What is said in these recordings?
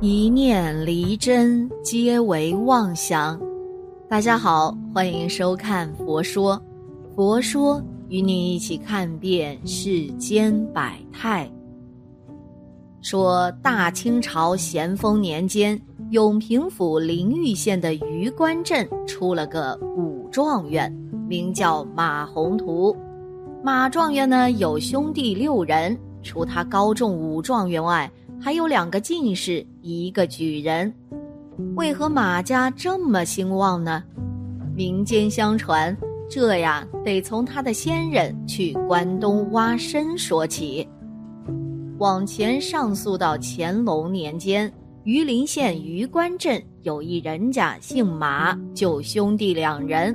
一念离真，皆为妄想。大家好，欢迎收看《佛说》，佛说与你一起看遍世间百态。说大清朝咸丰年间，永平府灵玉县的榆关镇出了个武状元，名叫马宏图。马状元呢有兄弟六人，除他高中武状元外，还有两个进士，一个举人。为何马家这么兴旺呢？民间相传，这呀得从他的先人去关东挖参说起。往前上溯到乾隆年间，榆林县榆关镇有一人家姓马，就兄弟两人，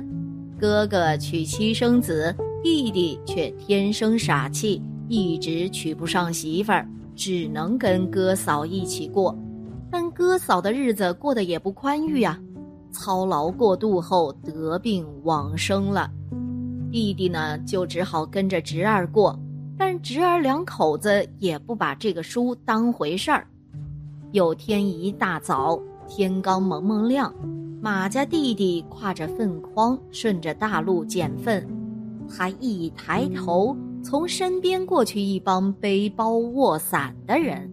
哥哥娶妻生子。弟弟却天生傻气，一直娶不上媳妇儿，只能跟哥嫂一起过。但哥嫂的日子过得也不宽裕啊，操劳过度后得病往生了。弟弟呢，就只好跟着侄儿过，但侄儿两口子也不把这个书当回事儿。有天一大早，天刚蒙蒙亮，马家弟弟挎着粪筐，顺着大路捡粪。他一抬头，从身边过去一帮背包握伞的人。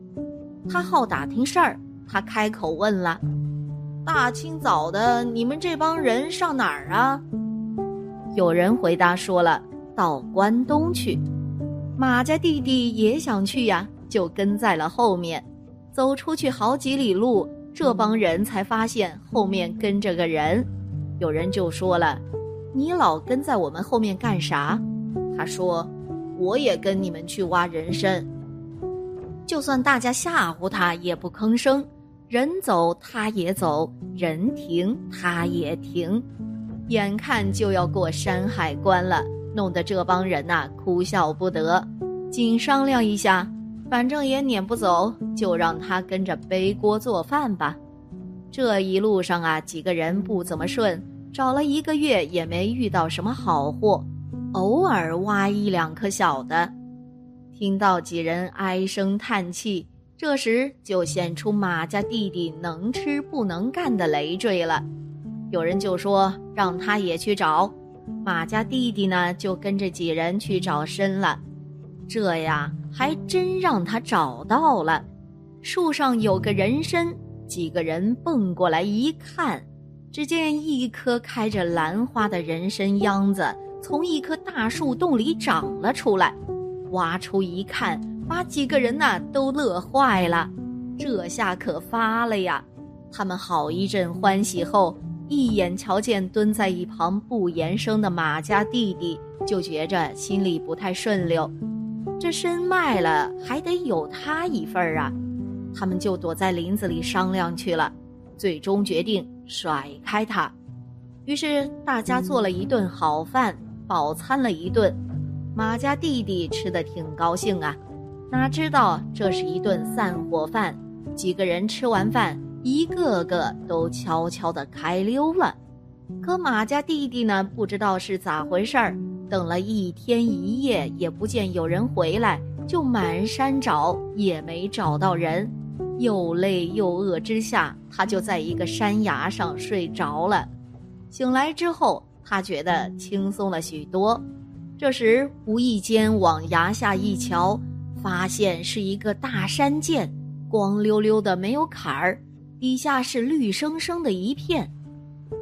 他好打听事儿，他开口问了：“大清早的，你们这帮人上哪儿啊？”有人回答说了：“到关东去。”马家弟弟也想去呀，就跟在了后面。走出去好几里路，这帮人才发现后面跟着个人。有人就说了。你老跟在我们后面干啥？他说：“我也跟你们去挖人参。”就算大家吓唬他，也不吭声。人走他也走，人停他也停。眼看就要过山海关了，弄得这帮人呐哭笑不得。仅商量一下，反正也撵不走，就让他跟着背锅做饭吧。这一路上啊，几个人不怎么顺。找了一个月也没遇到什么好货，偶尔挖一两颗小的。听到几人唉声叹气，这时就显出马家弟弟能吃不能干的累赘了。有人就说让他也去找，马家弟弟呢就跟着几人去找参了。这呀，还真让他找到了，树上有个人参，几个人蹦过来一看。只见一颗开着兰花的人参秧子从一棵大树洞里长了出来，挖出一看，把几个人呐都乐坏了。这下可发了呀！他们好一阵欢喜后，一眼瞧见蹲在一旁不言声的马家弟弟，就觉着心里不太顺溜。这参卖了，还得有他一份儿啊！他们就躲在林子里商量去了。最终决定甩开他，于是大家做了一顿好饭，饱餐了一顿。马家弟弟吃的挺高兴啊，哪知道这是一顿散伙饭。几个人吃完饭，一个个都悄悄的开溜了。可马家弟弟呢，不知道是咋回事儿，等了一天一夜也不见有人回来，就满山找也没找到人。又累又饿之下，他就在一个山崖上睡着了。醒来之后，他觉得轻松了许多。这时无意间往崖下一瞧，发现是一个大山涧，光溜溜的，没有坎儿，底下是绿生生的一片。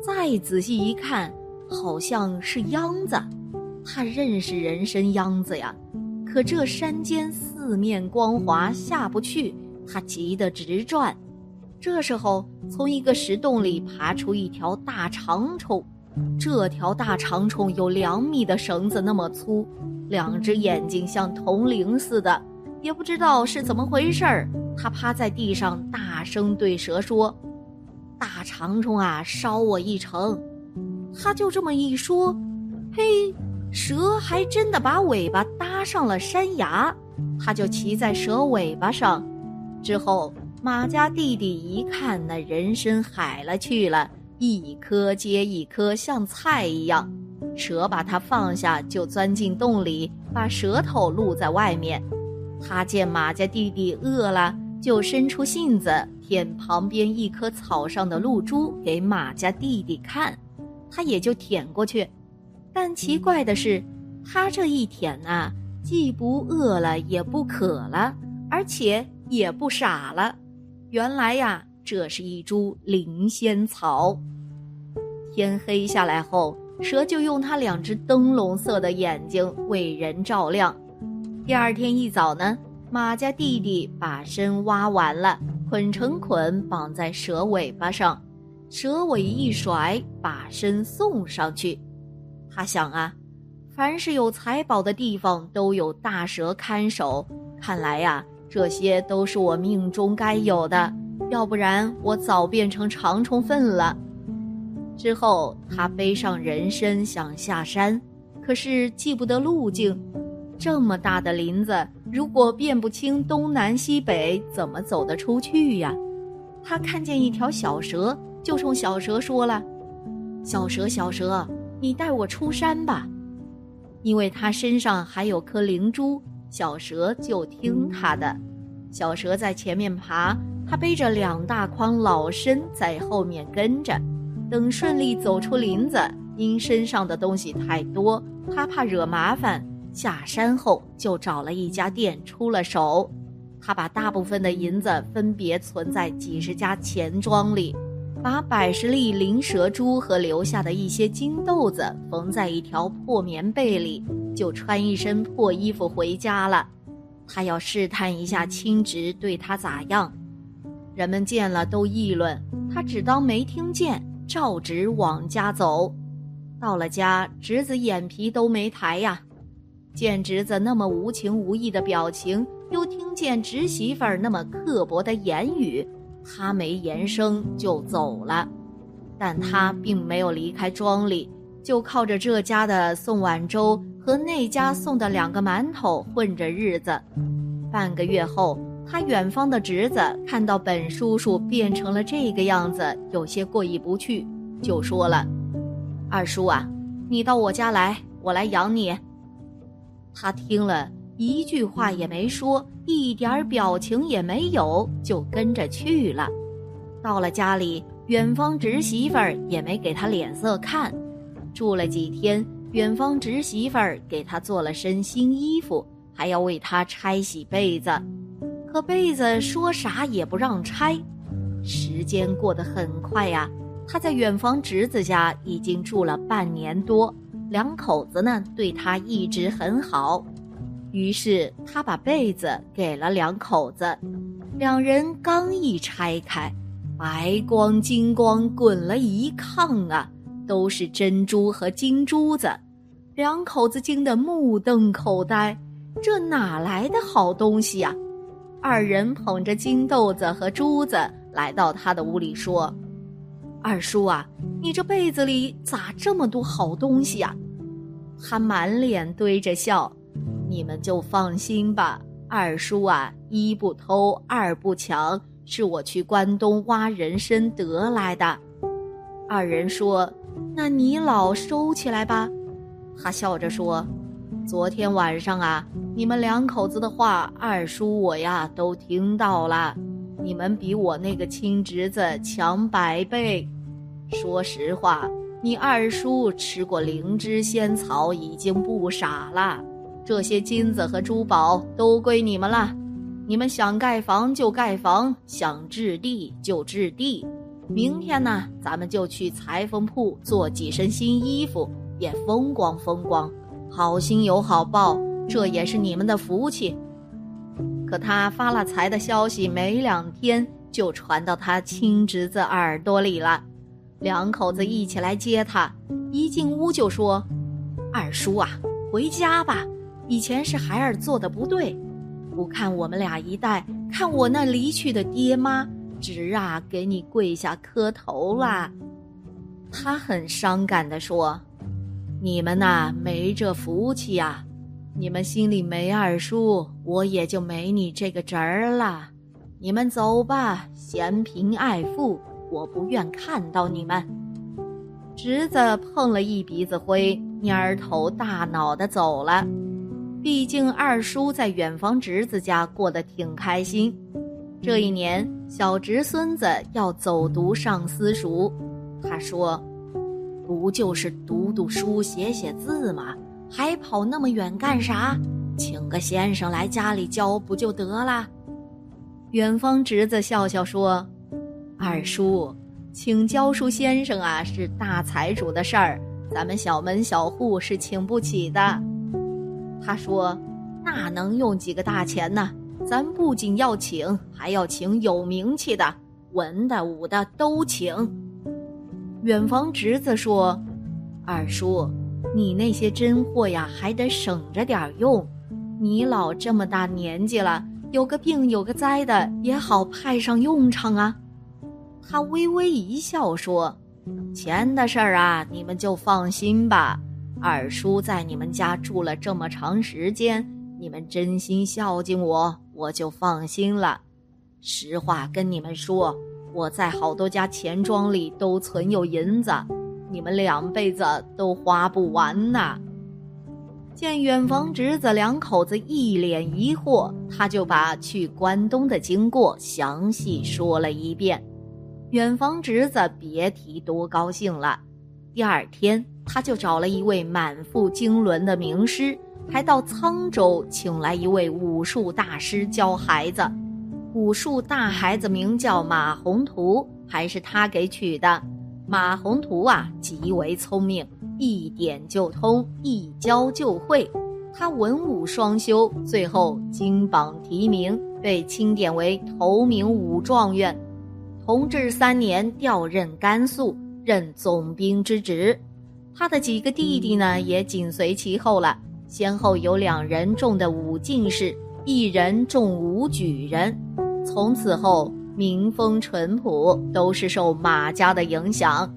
再仔细一看，好像是秧子。他认识人参秧子呀，可这山间四面光滑，下不去。他急得直转，这时候从一个石洞里爬出一条大长虫，这条大长虫有两米的绳子那么粗，两只眼睛像铜铃似的，也不知道是怎么回事儿。他趴在地上大声对蛇说：“大长虫啊，烧我一程！”他就这么一说，嘿，蛇还真的把尾巴搭上了山崖，他就骑在蛇尾巴上。之后，马家弟弟一看那人参海了去了，一颗接一颗，像菜一样。蛇把它放下，就钻进洞里，把舌头露在外面。他见马家弟弟饿了，就伸出信子舔旁边一棵草上的露珠给马家弟弟看，他也就舔过去。但奇怪的是，他这一舔啊，既不饿了，也不渴了，而且也不傻了。原来呀，这是一株灵仙草。天黑下来后，蛇就用它两只灯笼色的眼睛为人照亮。第二天一早呢，马家弟弟把身挖完了，捆成捆绑在蛇尾巴上，蛇尾一甩，把身送上去。他想啊，凡是有财宝的地方都有大蛇看守，看来呀，这些都是我命中该有的，要不然我早变成长虫粪了。之后，他背上人参想下山，可是记不得路径。这么大的林子，如果辨不清东南西北，怎么走得出去呀？他看见一条小蛇，就冲小蛇说了：“小蛇，小蛇，你带我出山吧。”因为他身上还有颗灵珠，小蛇就听他的。小蛇在前面爬，他背着两大筐老参在后面跟着。等顺利走出林子，因身上的东西太多，他怕惹麻烦。下山后就找了一家店出了手，他把大部分的银子分别存在几十家钱庄里，把百十粒灵蛇珠和留下的一些金豆子缝在一条破棉被里，就穿一身破衣服回家了。他要试探一下青侄对他咋样。人们见了都议论，他只当没听见。照直往家走，到了家，侄子眼皮都没抬呀。见侄子那么无情无义的表情，又听见侄媳妇儿那么刻薄的言语，他没言声就走了。但他并没有离开庄里，就靠着这家的送碗粥和那家送的两个馒头混着日子。半个月后。他远方的侄子看到本叔叔变成了这个样子，有些过意不去，就说了：“二叔啊，你到我家来，我来养你。”他听了一句话也没说，一点表情也没有，就跟着去了。到了家里，远方侄媳妇儿也没给他脸色看。住了几天，远方侄媳妇儿给他做了身新衣服，还要为他拆洗被子。可被子说啥也不让拆，时间过得很快呀。他在远房侄子家已经住了半年多，两口子呢对他一直很好。于是他把被子给了两口子，两人刚一拆开，白光金光滚了一炕啊，都是珍珠和金珠子。两口子惊得目瞪口呆，这哪来的好东西呀？二人捧着金豆子和珠子来到他的屋里，说：“二叔啊，你这被子里咋这么多好东西呀？”他满脸堆着笑：“你们就放心吧，二叔啊，一不偷，二不抢，是我去关东挖人参得来的。”二人说：“那你老收起来吧。”他笑着说。昨天晚上啊，你们两口子的话，二叔我呀都听到了。你们比我那个亲侄子强百倍。说实话，你二叔吃过灵芝仙草已经不傻了。这些金子和珠宝都归你们了。你们想盖房就盖房，想置地就置地。明天呢，咱们就去裁缝铺做几身新衣服，也风光风光。好心有好报，这也是你们的福气。可他发了财的消息没两天就传到他亲侄子耳朵里了，两口子一起来接他，一进屋就说：“二叔啊，回家吧。以前是孩儿做的不对，不看我们俩一代，看我那离去的爹妈，侄啊，给你跪下磕头啦。”他很伤感地说。你们呐，没这福气呀！你们心里没二叔，我也就没你这个侄儿了。你们走吧，嫌贫爱富，我不愿看到你们。侄子碰了一鼻子灰，蔫头大脑的走了。毕竟二叔在远房侄子家过得挺开心。这一年，小侄孙子要走读上私塾，他说：“不就是读读书、写写字吗？还跑那么远干啥？请个先生来家里教不就得了？”远方侄子笑笑说：“二叔，请教书先生啊，是大财主的事儿，咱们小门小户是请不起的。”他说：“那能用几个大钱呢？”咱不仅要请，还要请有名气的，文的武的都请。远房侄子说：“二叔，你那些真货呀，还得省着点用。你老这么大年纪了，有个病有个灾的，也好派上用场啊。”他微微一笑说：“钱的事儿啊，你们就放心吧。二叔在你们家住了这么长时间，你们真心孝敬我。”我就放心了。实话跟你们说，我在好多家钱庄里都存有银子，你们两辈子都花不完呐。见远房侄子两口子一脸疑惑，他就把去关东的经过详细说了一遍。远房侄子别提多高兴了。第二天，他就找了一位满腹经纶的名师。还到沧州请来一位武术大师教孩子，武术大孩子名叫马宏图，还是他给取的。马宏图啊，极为聪明，一点就通，一教就会。他文武双修，最后金榜题名，被钦点为头名武状元。同治三年调任甘肃，任总兵之职。他的几个弟弟呢，也紧随其后了。先后有两人中的武进士，一人中武举人。从此后，民风淳朴，都是受马家的影响。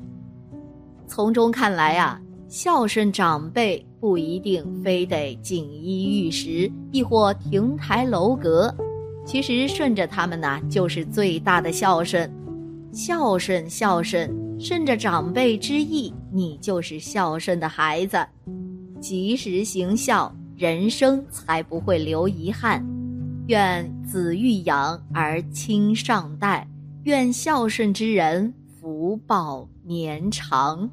从中看来啊，孝顺长辈不一定非得锦衣玉食，亦或亭台楼阁。其实顺着他们呐，就是最大的孝顺。孝顺，孝顺，顺着长辈之意，你就是孝顺的孩子。及时行孝，人生才不会留遗憾。愿子欲养而亲尚待，愿孝顺之人福报绵长。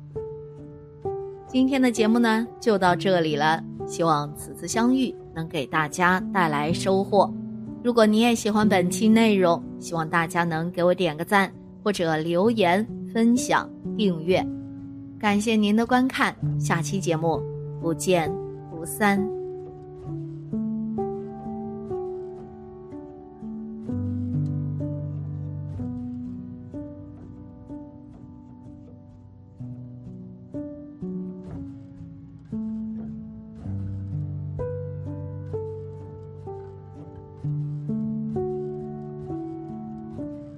今天的节目呢，就到这里了。希望此次相遇能给大家带来收获。如果你也喜欢本期内容，希望大家能给我点个赞，或者留言、分享、订阅。感谢您的观看，下期节目。不见不散。